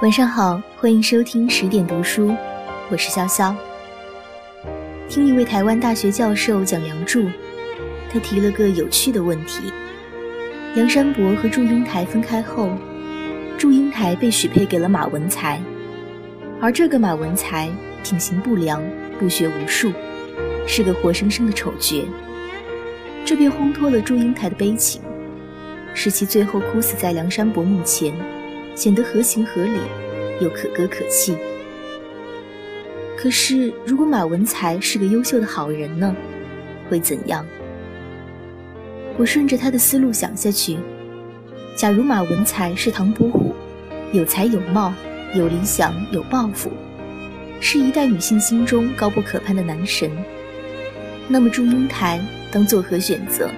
晚上好，欢迎收听十点读书，我是潇潇。听一位台湾大学教授讲梁祝，他提了个有趣的问题：梁山伯和祝英台分开后，祝英台被许配给了马文才，而这个马文才品行不良，不学无术，是个活生生的丑角。这便烘托了祝英台的悲情，使其最后哭死在梁山伯墓前。显得合情合理，又可歌可泣。可是，如果马文才是个优秀的好人呢？会怎样？我顺着他的思路想下去：假如马文才是唐伯虎，有才有貌，有理想有抱负，是一代女性心中高不可攀的男神，那么祝英台当作何选择？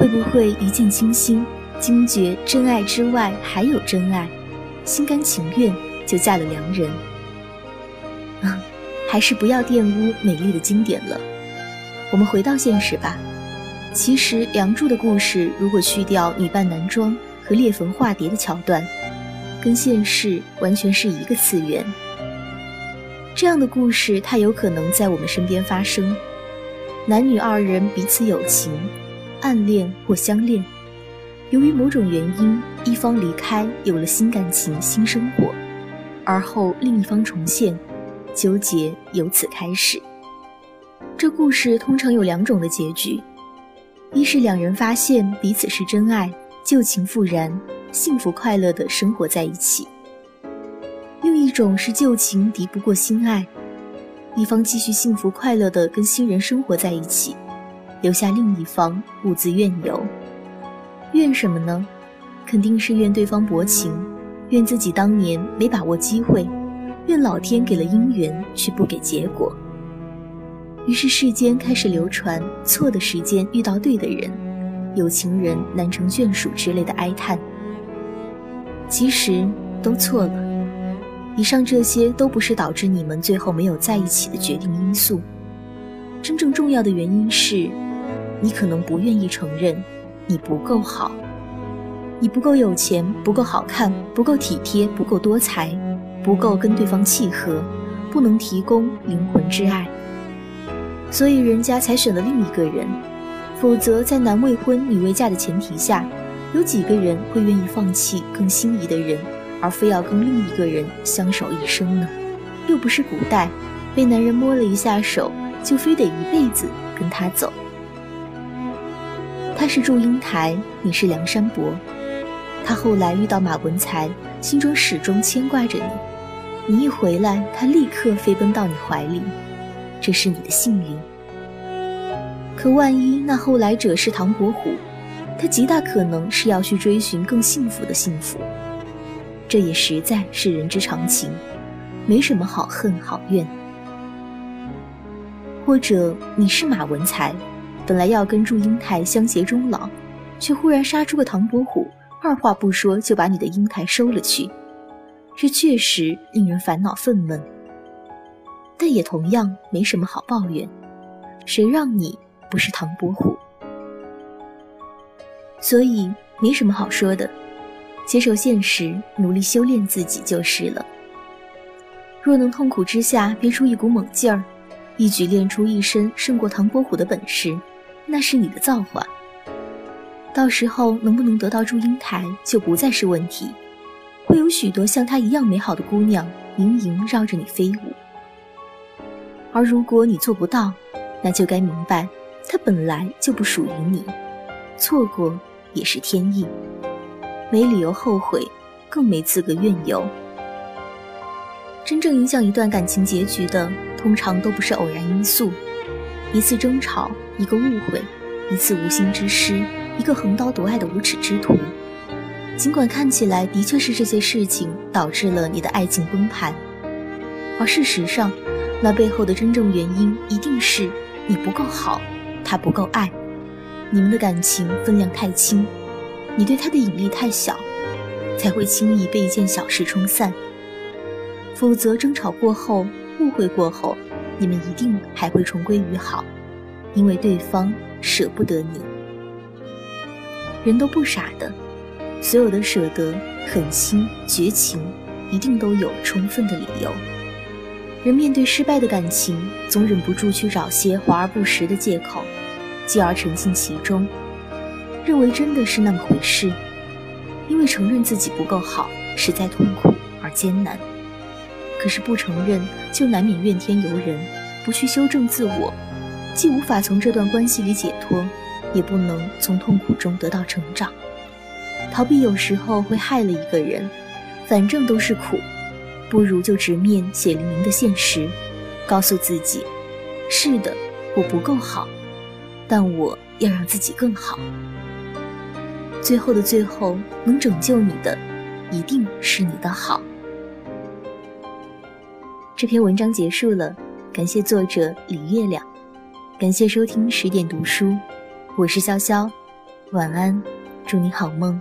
会不会一见倾心？惊觉真爱之外还有真爱，心甘情愿就嫁了良人。啊，还是不要玷污美丽的经典了。我们回到现实吧。其实《梁祝》的故事，如果去掉女扮男装和裂缝化蝶的桥段，跟现实完全是一个次元。这样的故事，它有可能在我们身边发生：男女二人彼此有情、暗恋或相恋。由于某种原因，一方离开，有了新感情、新生活，而后另一方重现，纠结由此开始。这故事通常有两种的结局：一是两人发现彼此是真爱，旧情复燃，幸福快乐的生活在一起；另一种是旧情敌不过新爱，一方继续幸福快乐的跟新人生活在一起，留下另一方兀自怨尤。怨什么呢？肯定是怨对方薄情，怨自己当年没把握机会，怨老天给了姻缘却不给结果。于是世间开始流传“错的时间遇到对的人，有情人难成眷属”之类的哀叹。其实都错了。以上这些都不是导致你们最后没有在一起的决定因素。真正重要的原因是，你可能不愿意承认。你不够好，你不够有钱，不够好看，不够体贴，不够多才，不够跟对方契合，不能提供灵魂之爱，所以人家才选了另一个人。否则，在男未婚女未嫁的前提下，有几个人会愿意放弃更心仪的人，而非要跟另一个人相守一生呢？又不是古代，被男人摸了一下手，就非得一辈子跟他走。他是祝英台，你是梁山伯。他后来遇到马文才，心中始终牵挂着你。你一回来，他立刻飞奔到你怀里，这是你的幸运。可万一那后来者是唐伯虎，他极大可能是要去追寻更幸福的幸福。这也实在是人之常情，没什么好恨好怨。或者你是马文才。本来要跟祝英台相携终老，却忽然杀出个唐伯虎，二话不说就把你的英台收了去，这确实令人烦恼愤懑。但也同样没什么好抱怨，谁让你不是唐伯虎？所以没什么好说的，接受现实，努力修炼自己就是了。若能痛苦之下憋出一股猛劲儿，一举练出一身胜过唐伯虎的本事。那是你的造化，到时候能不能得到祝英台就不再是问题，会有许多像她一样美好的姑娘盈盈绕着你飞舞。而如果你做不到，那就该明白，她本来就不属于你，错过也是天意，没理由后悔，更没资格怨尤。真正影响一段感情结局的，通常都不是偶然因素。一次争吵，一个误会，一次无心之失，一个横刀夺爱的无耻之徒。尽管看起来的确是这些事情导致了你的爱情崩盘，而事实上，那背后的真正原因一定是你不够好，他不够爱，你们的感情分量太轻，你对他的引力太小，才会轻易被一件小事冲散。否则，争吵过后，误会过后。你们一定还会重归于好，因为对方舍不得你。人都不傻的，所有的舍得、狠心、绝情，一定都有充分的理由。人面对失败的感情，总忍不住去找些华而不实的借口，继而沉浸其中，认为真的是那么回事。因为承认自己不够好，实在痛苦而艰难。可是不承认，就难免怨天尤人；不去修正自我，既无法从这段关系里解脱，也不能从痛苦中得到成长。逃避有时候会害了一个人，反正都是苦。不如就直面血淋淋的现实，告诉自己：是的，我不够好，但我要让自己更好。最后的最后，能拯救你的，一定是你的好。这篇文章结束了，感谢作者李月亮，感谢收听十点读书，我是潇潇，晚安，祝你好梦。